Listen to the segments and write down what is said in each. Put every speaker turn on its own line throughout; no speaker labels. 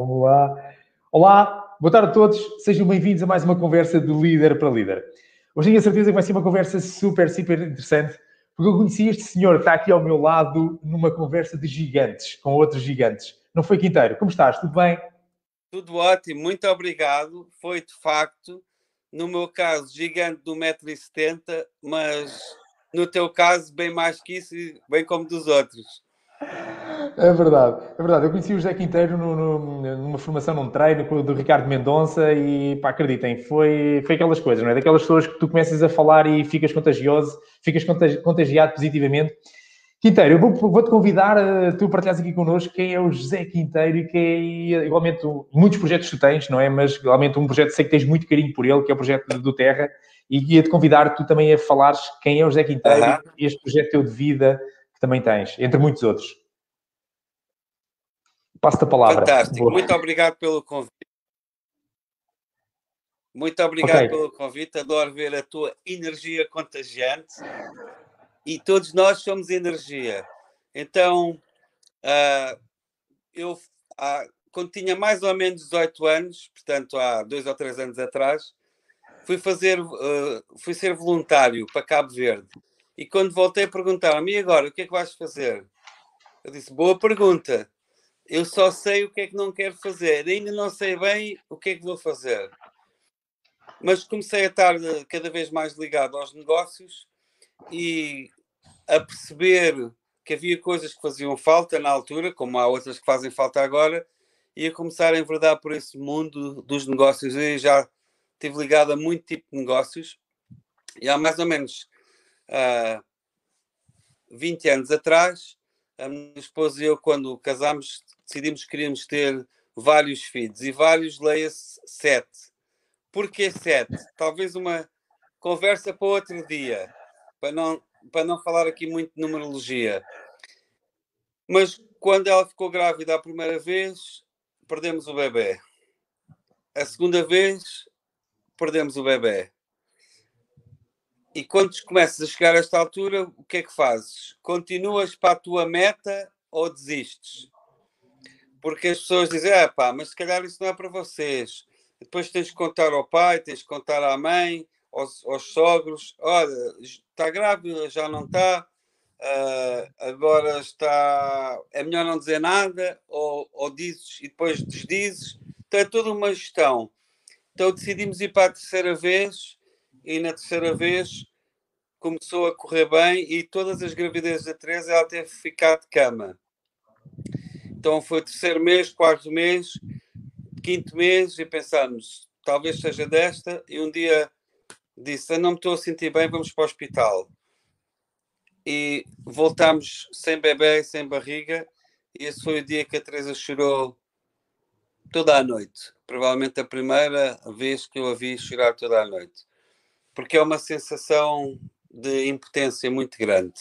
Vamos lá. Olá, boa tarde a todos. Sejam bem-vindos a mais uma conversa de líder para líder. Hoje tenho a certeza que vai ser uma conversa super, super interessante, porque eu conheci este senhor que está aqui ao meu lado numa conversa de gigantes, com outros gigantes. Não foi Quinteiro? Como estás? Tudo bem?
Tudo ótimo, muito obrigado. Foi de facto, no meu caso, gigante do 1,70m, mas no teu caso, bem mais que isso, bem como dos outros.
É verdade, é verdade. Eu conheci o José Quinteiro no, no, numa formação, num treino do Ricardo Mendonça e, pá, acreditem, foi, foi aquelas coisas, não é? Daquelas pessoas que tu começas a falar e ficas contagioso, ficas contagiado positivamente. Quinteiro, eu vou-te vou convidar a tu partilhares aqui connosco quem é o José Quinteiro e que é, igualmente, muitos projetos que tu tens, não é? Mas, igualmente, um projeto sei que tens muito carinho por ele, que é o projeto do Terra, e ia-te convidar tu também a falares quem é o José Quinteiro uhum. e este projeto teu de vida que também tens, entre muitos outros. Passo-te a palavra.
Fantástico, Boa. muito obrigado pelo convite. Muito obrigado okay. pelo convite, adoro ver a tua energia contagiante e todos nós somos energia. Então, uh, eu, quando tinha mais ou menos 18 anos, portanto há dois ou três anos atrás, fui fazer, uh, fui ser voluntário para Cabo Verde. E quando voltei, perguntaram-me, e agora, o que é que vais fazer? Eu disse, boa pergunta eu só sei o que é que não quero fazer, ainda não sei bem o que é que vou fazer. Mas comecei a estar cada vez mais ligado aos negócios e a perceber que havia coisas que faziam falta na altura, como há outras que fazem falta agora, e a começar a enverdar por esse mundo dos negócios. Eu já estive ligado a muito tipo de negócios e há mais ou menos uh, ah, 20 anos atrás, a minha esposa e eu, quando casámos, decidimos que queríamos ter vários filhos e vários, leia-se sete. Porquê sete? Talvez uma conversa para outro dia, para não, para não falar aqui muito de numerologia. Mas quando ela ficou grávida a primeira vez, perdemos o bebê. A segunda vez, perdemos o bebê. E quando começas a chegar a esta altura, o que é que fazes? Continuas para a tua meta ou desistes? Porque as pessoas dizem, ah, pá, mas se calhar isso não é para vocês. Depois tens que contar ao pai, tens que contar à mãe, aos, aos sogros, olha, está grávida, já não está, uh, agora está, é melhor não dizer nada, ou, ou dizes e depois desdizes. Então é toda uma gestão. Então decidimos ir para a terceira vez, e na terceira vez começou a correr bem, e todas as gravidezes da Teresa ela teve ficar de cama. Então foi terceiro mês, quarto mês, quinto mês e pensámos, talvez seja desta. E um dia disse, não me estou a sentir bem, vamos para o hospital. E voltámos sem bebê, sem barriga. E esse foi o dia que a Teresa chorou toda a noite. Provavelmente a primeira vez que eu a vi chorar toda a noite. Porque é uma sensação de impotência muito grande.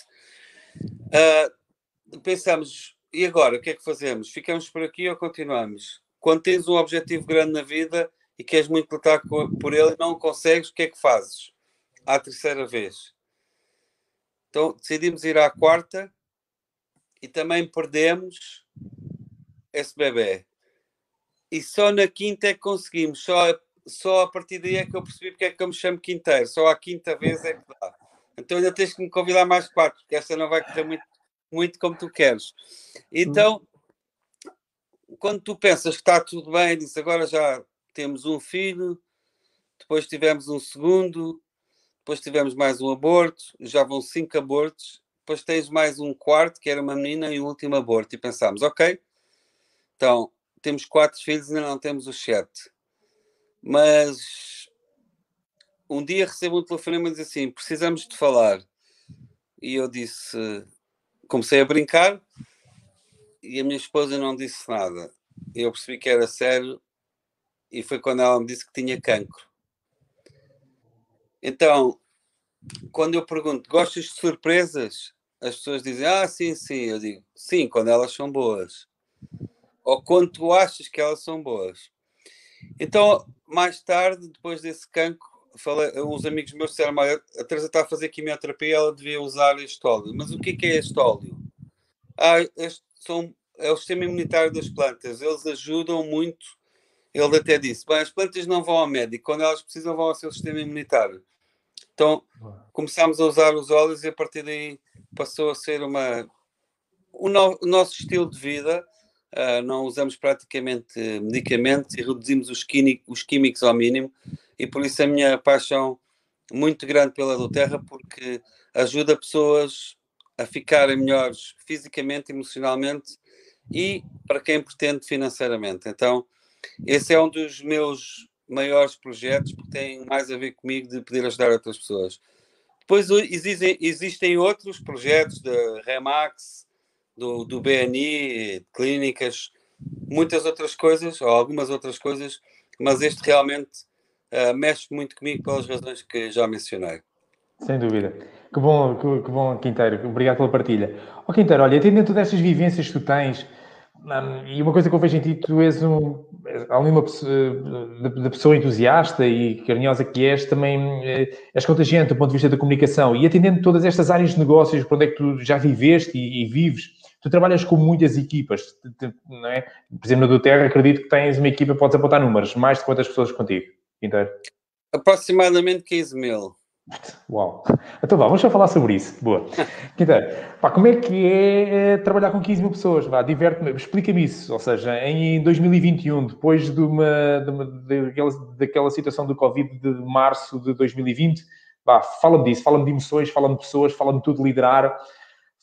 Uh, pensamos, e agora, o que é que fazemos? Ficamos por aqui ou continuamos? Quando tens um objetivo grande na vida e queres muito lutar por ele e não consegues, o que é que fazes? À terceira vez. Então decidimos ir à quarta e também perdemos esse bebê. E só na quinta é que conseguimos. Só, só a partir daí é que eu percebi porque é que eu me chamo quinteiro. Só à quinta vez é que dá. Então ainda tens que me convidar mais quatro, porque esta não vai correr muito muito como tu queres. Então, quando tu pensas que está tudo bem, diz agora já temos um filho, depois tivemos um segundo, depois tivemos mais um aborto, já vão cinco abortos, depois tens mais um quarto, que era uma menina, e um último aborto. E pensámos, ok, então temos quatro filhos e ainda não temos os sete. Mas um dia recebo um telefonema e diz assim: precisamos de falar. E eu disse: comecei a brincar e a minha esposa não disse nada. Eu percebi que era sério e foi quando ela me disse que tinha cancro. Então, quando eu pergunto, gostas de surpresas? As pessoas dizem, ah, sim, sim. Eu digo, sim, quando elas são boas. Ou quando tu achas que elas são boas. Então, mais tarde, depois desse cancro, falei, uns amigos meus disseram: a Teresa está a fazer quimioterapia, ela devia usar este óleo. Mas o que é, que é este óleo? Ah, este são é o sistema imunitário das plantas. Eles ajudam muito. Ele até disse: bem, as plantas não vão ao médico, quando elas precisam, vão ao seu sistema imunitário. Então, começámos a usar os óleos e a partir daí passou a ser uma. O, no, o nosso estilo de vida, uh, não usamos praticamente medicamentos e reduzimos os, os químicos ao mínimo, e por isso a minha paixão muito grande pela Doterra, porque ajuda pessoas a ficarem melhores fisicamente, emocionalmente e para quem pretende financeiramente. Então, esse é um dos meus maiores projetos, porque tem mais a ver comigo de poder ajudar outras pessoas. Depois existem, existem outros projetos da Remax, do, do BNI, clínicas, muitas outras coisas, ou algumas outras coisas, mas este realmente uh, mexe muito comigo pelas razões que já mencionei.
Sem dúvida. Que bom, que, que bom, Quinteiro. Obrigado pela partilha. Oh, Quinteiro, olha, tendo todas estas vivências que tu tens, hum, e uma coisa que eu vejo em ti, tu és um, além pessoa, da pessoa entusiasta e carinhosa que és, também eh, és contagiante do ponto de vista da comunicação. E atendendo todas estas áreas de negócios, por onde é que tu já viveste e, e vives, tu trabalhas com muitas equipas, não é? Por exemplo, na do Terra, acredito que tens uma equipa, podes apontar números, mais de quantas pessoas contigo, Quinteiro?
Aproximadamente 15 mil.
Uau! Então vá, vamos só falar sobre isso. Boa. Então, pá, como é que é, é trabalhar com 15 mil pessoas? Vá, diverte-me, explica-me isso. Ou seja, em 2021, depois de uma, de uma daquela, daquela situação do Covid de março de 2020, vá, fala-me disso, fala-me de emoções, fala-me de pessoas, fala-me tudo de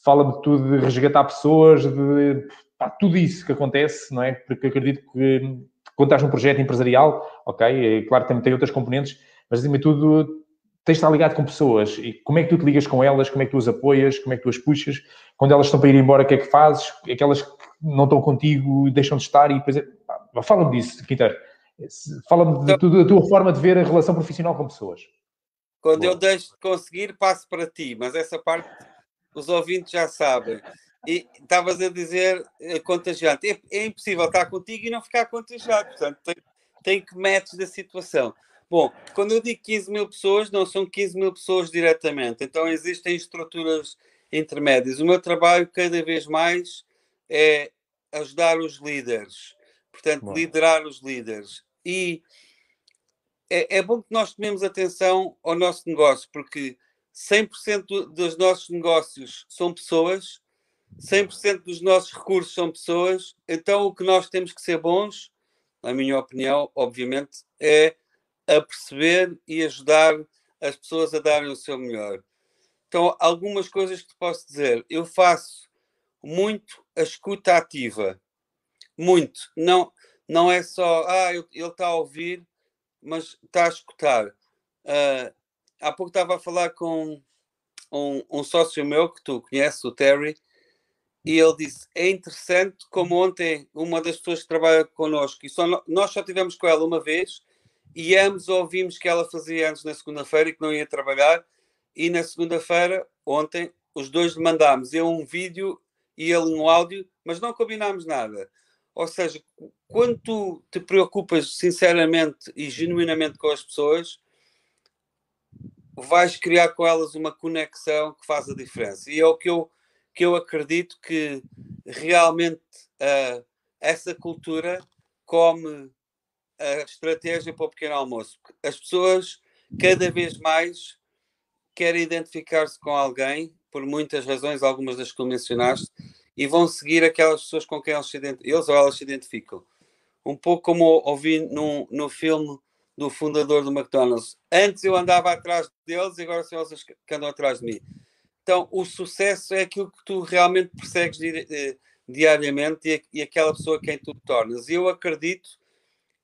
liderar, fala-me tudo de resgatar pessoas, de pá, tudo isso que acontece, não é? Porque acredito que quando estás num projeto empresarial, ok, é, claro que também tem outras componentes, mas acima de tudo tens de estar ligado com pessoas e como é que tu te ligas com elas, como é que tu as apoias, como é que tu as puxas, quando elas estão para ir embora, o que é que fazes, aquelas que não estão contigo deixam de estar e depois, é, fala-me disso, Quinter, fala-me da tua forma de ver a relação profissional com pessoas.
Quando Boa. eu deixo de conseguir, passo para ti, mas essa parte os ouvintes já sabem. E estavas a dizer é, contagiante. É, é, impossível estar contigo e não ficar contagiado. Portanto, tem, tem que metes da situação. Bom, quando eu digo 15 mil pessoas, não são 15 mil pessoas diretamente, então existem estruturas intermédias. O meu trabalho, cada vez mais, é ajudar os líderes, portanto, bom. liderar os líderes. E é, é, bom que nós tomemos atenção ao nosso negócio, porque 100% dos nossos negócios são pessoas, 100% dos nossos recursos são pessoas, então o que nós temos que ser bons, na minha opinião, obviamente, é a perceber e ajudar as pessoas a darem o seu melhor. Então, algumas coisas que te posso dizer. Eu faço muito a escuta ativa. Muito. Não, não é só, ah, ele está a ouvir, mas está a escutar. Uh, há pouco estava a falar com um, um, sócio meu que tu conheces, o Terry, e ele disse: é interessante como ontem uma das pessoas que trabalha connosco, e só, nós só tivemos com ela uma vez, e ambos ouvimos que ela fazia antes na segunda-feira e que não ia trabalhar. E na segunda-feira, ontem, os dois mandámos eu um vídeo e ele um áudio, mas não combinámos nada. Ou seja, quando tu te preocupas sinceramente e genuinamente com as pessoas, vais criar com elas uma conexão que faz a diferença. E é o que eu, que eu acredito que realmente uh, essa cultura come a estratégia para o pequeno almoço. As pessoas cada vez mais querem identificar-se com alguém, por muitas razões, algumas das que tu mencionaste, e vão seguir aquelas pessoas com quem eles, se eles ou elas se identificam. Um pouco como ouvi no, no filme do fundador do McDonald's. Antes eu andava atrás deles e agora são eles que andam atrás de mim. Então, o sucesso é aquilo que tu realmente persegues eh, diariamente e, e aquela pessoa quem tu tornas. E eu acredito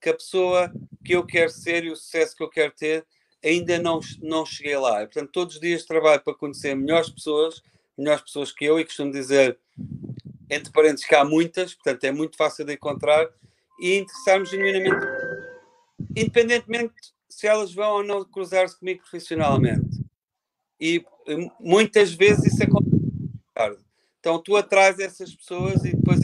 que a pessoa que eu quero ser e o sucesso que eu quero ter ainda não, não cheguei lá. E, portanto, todos os dias trabalho para conhecer melhores pessoas, melhores pessoas que eu, e costumo dizer, entre parênteses, que há muitas, portanto, é muito fácil de encontrar, e interessar-me genuinamente, independentemente se elas vão ou não cruzar-se comigo profissionalmente. E muitas vezes isso acontece. Então, tu atrás essas pessoas e depois.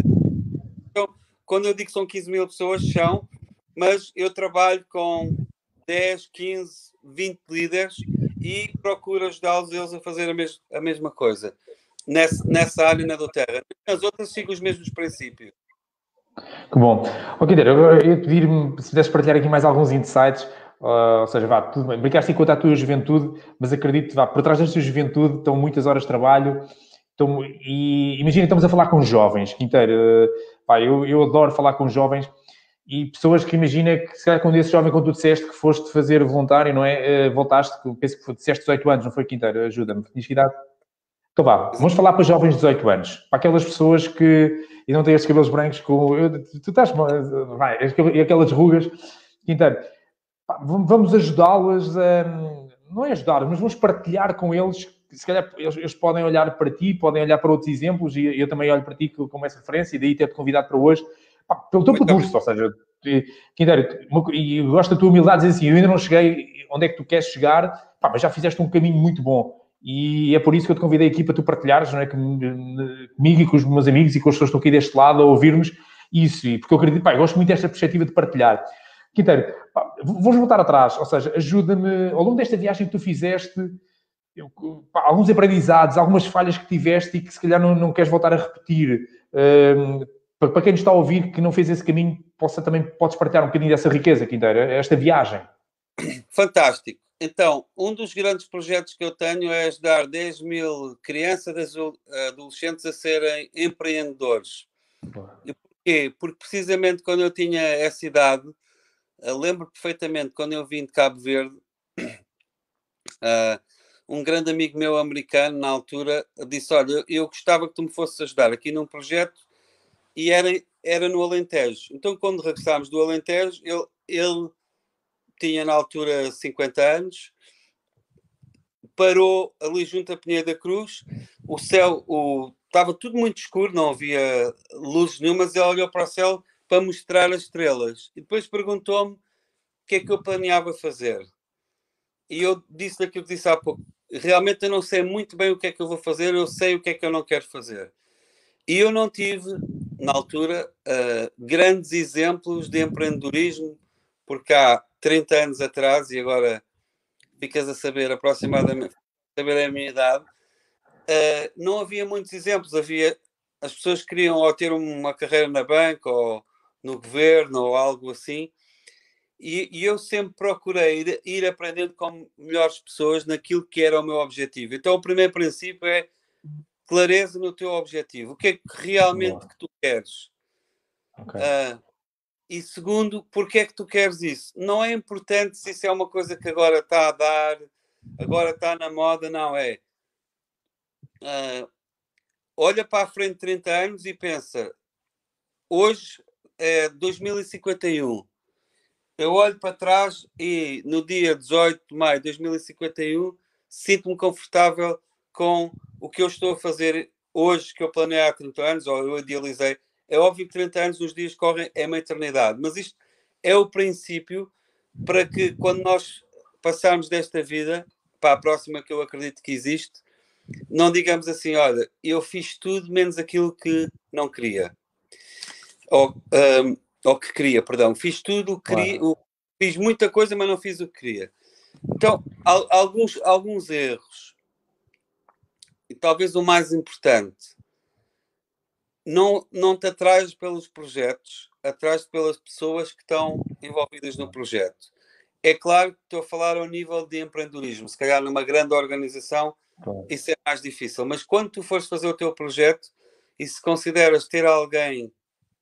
Então, quando eu digo que são 15 mil pessoas, são, mas eu trabalho com 10, 15, 20 líderes e procuro ajudá-los eles a fazer a, mes a mesma coisa. nessa, nessa área na do Terra. As outras sigam os mesmos princípios.
Que bom. Ok, Quinteiro, eu ia pedir-me se pudesse partilhar aqui mais alguns insights, uh, ou seja, vá, tudo bem, brincaste enquanto a tua juventude, mas acredito, vá, por trás da tua juventude estão muitas horas de trabalho, estão, e imagina, estamos a falar com jovens, Quinteiro, uh, pá, eu, eu adoro falar com jovens, e pessoas que imagina que se calhar quando esse jovem, quando tu disseste que foste fazer voluntário, não é? Uh, voltaste, penso que disseste 18 anos, não foi Quinteiro? Ajuda-me, tinhas que idade? Então vá, vamos falar para jovens de 18 anos, para aquelas pessoas que e não têm estes cabelos brancos com. Tu estás. Vai, e aquelas rugas. Então, vamos ajudá-las a. Não é ajudar, mas vamos partilhar com eles. Se calhar eles, eles, podem olhar para ti, podem olhar para outros exemplos, e eu também olho para ti como essa referência, e daí ter-te convidado para hoje, pá, pelo teu percurso, ou seja, Quinteiro, e gosto da tua humildade, dizer assim, eu ainda não cheguei onde é que tu queres chegar, pá, mas já fizeste um caminho muito bom. E é por isso que eu te convidei aqui para tu partilhares não é, comigo e com os meus amigos e com as pessoas que estão aqui deste lado a ouvir-nos isso. Porque eu acredito, pá, eu gosto muito desta perspectiva de partilhar. Quinteiro, vamos voltar atrás, ou seja, ajuda-me, ao longo desta viagem que tu fizeste, eu, pá, alguns aprendizados, algumas falhas que tiveste e que se calhar não, não queres voltar a repetir. Um, para, para quem nos está a ouvir que não fez esse caminho, possa também, podes partilhar um bocadinho dessa riqueza, Quinteiro, esta viagem.
Fantástico. Então, um dos grandes projetos que eu tenho é ajudar 10 mil crianças e adolescentes a serem empreendedores. E porquê? Porque precisamente quando eu tinha essa idade, lembro perfeitamente quando eu vim de Cabo Verde, uh, um grande amigo meu americano, na altura, disse: Olha, eu gostava que tu me fosses ajudar aqui num projeto e era, era no Alentejo. Então, quando regressámos do Alentejo, ele, ele tinha na altura 50 anos, parou ali junto a Pinheira da Cruz, o céu o, estava tudo muito escuro, não havia luzes nenhumas, ele olhou para o céu para mostrar as estrelas e depois perguntou-me o que é que eu planeava fazer. E eu disse aquilo que disse há pouco, realmente eu não sei muito bem o que é que eu vou fazer, eu sei o que é que eu não quero fazer. E eu não tive, na altura, uh, grandes exemplos de empreendedorismo, porque há 30 anos atrás, e agora ficas a saber aproximadamente saber a minha idade, uh, não havia muitos exemplos. Havia as pessoas queriam ou ter uma carreira na banca ou no governo ou algo assim. E, e, eu sempre procurei ir, ir, aprendendo com melhores pessoas naquilo que era o meu objetivo. Então, o primeiro princípio é clareza no teu objetivo. O que é que realmente que tu queres? Okay. Uh, e segundo, porque é que tu queres isso? Não é importante se isso é uma coisa que agora está a dar, agora está na moda, não é. Uh, olha para a frente 30 anos e pensa, hoje é 2051. Eu olho para trás e no dia 18 de maio de 2051 sinto-me confortável com o que eu estou a fazer hoje, que eu planei há 30 anos, ou eu idealizei é óbvio que 30 anos, os dias correm, é uma eternidade, mas isto é o princípio para que quando nós passarmos desta vida para a próxima que eu acredito que existe, não digamos assim, olha, eu fiz tudo menos aquilo que não queria. Ou, um, ou que queria, perdão. Fiz tudo, queria, claro. fiz muita coisa, mas não fiz o que queria. Então, alguns, alguns erros. E talvez o mais importante não, não te atrás pelos projetos, atrás pelas pessoas que estão envolvidas no projeto. É claro que estou a falar ao nível de empreendedorismo, se calhar numa grande organização isso é mais difícil, mas quando tu fores fazer o teu projeto e se consideras ter alguém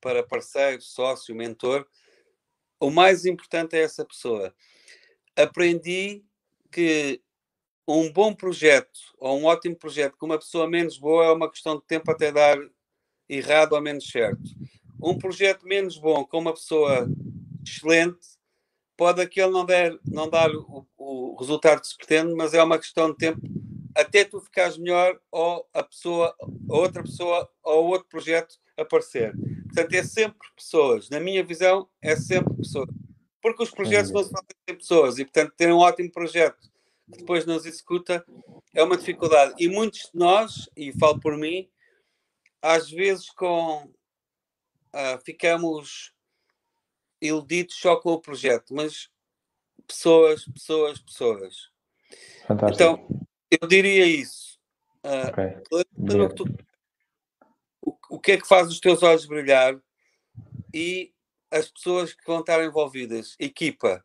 para parceiro, sócio, mentor, o mais importante é essa pessoa. Aprendi que um bom projeto ou um ótimo projeto com uma pessoa menos boa é uma questão de tempo até dar errado ou menos certo. Um projeto menos bom com uma pessoa excelente pode aquele não dar, não dar o, o resultado que se pretende, mas é uma questão de tempo até tu ficares melhor ou a pessoa, a outra pessoa ou outro projeto aparecer. Portanto, é sempre pessoas. Na minha visão, é sempre pessoas. Porque os projetos não se fazem sem pessoas e, portanto, ter um ótimo projeto que depois não se executa é uma dificuldade. E muitos de nós, e falo por mim, às vezes com uh, ficamos iludidos só com o projeto, mas pessoas, pessoas, pessoas. Fantástico. Então, eu diria isso. Uh, okay. o, que tu, o, o que é que faz os teus olhos brilhar e as pessoas que vão estar envolvidas, equipa.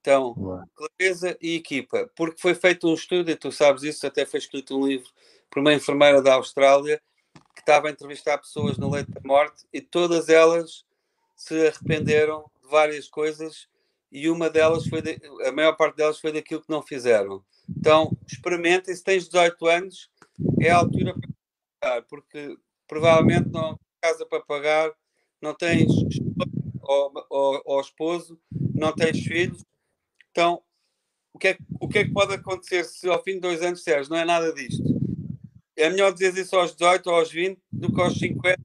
Então, clareza e equipa, porque foi feito um estudo, e tu sabes isso, até foi escrito um livro por uma enfermeira da Austrália que estava a entrevistar pessoas no leito da morte e todas elas se arrependeram de várias coisas e uma delas foi, de, a maior parte delas foi daquilo que não fizeram. Então, experimentem, se tens 18 anos, é a altura para pagar, porque provavelmente não tens casa para pagar, não tens ou, ou, ou esposo, não tens filhos. Então, o que, é, o que é que pode acontecer se ao fim de dois anos disseres não é nada disto? É melhor dizer isso aos 18 ou aos 20 do que aos 50,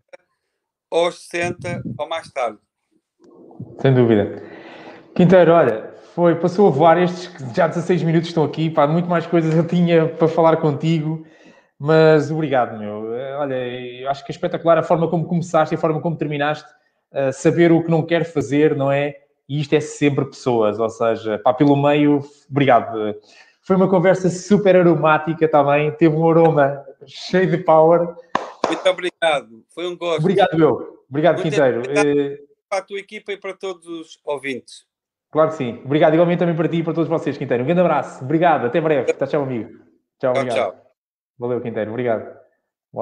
aos 60 ou mais tarde.
Sem dúvida. Quinteiro, olha, foi, passou a voar estes já 16 minutos estão aqui, pá, muito mais coisas eu tinha para falar contigo, mas obrigado, meu. Olha, eu acho que é espetacular a forma como começaste e a forma como terminaste, uh, saber o que não quer fazer, não é? E isto é sempre pessoas, ou seja, pá, pelo meio, obrigado. Foi uma conversa super aromática também, teve um aroma cheio de power.
Muito obrigado, foi um gosto.
Obrigado, meu. Obrigado, Muito Quinteiro. Obrigado
eh, para a tua equipa e para todos os ouvintes.
Claro que sim. Obrigado igualmente também para ti e para todos vocês, Quinteiro. Um grande abraço. Obrigado. Até breve. Tchau, tchau, amigo. Tchau, obrigado. Tchau, tchau. Valeu, Quinteiro. Obrigado.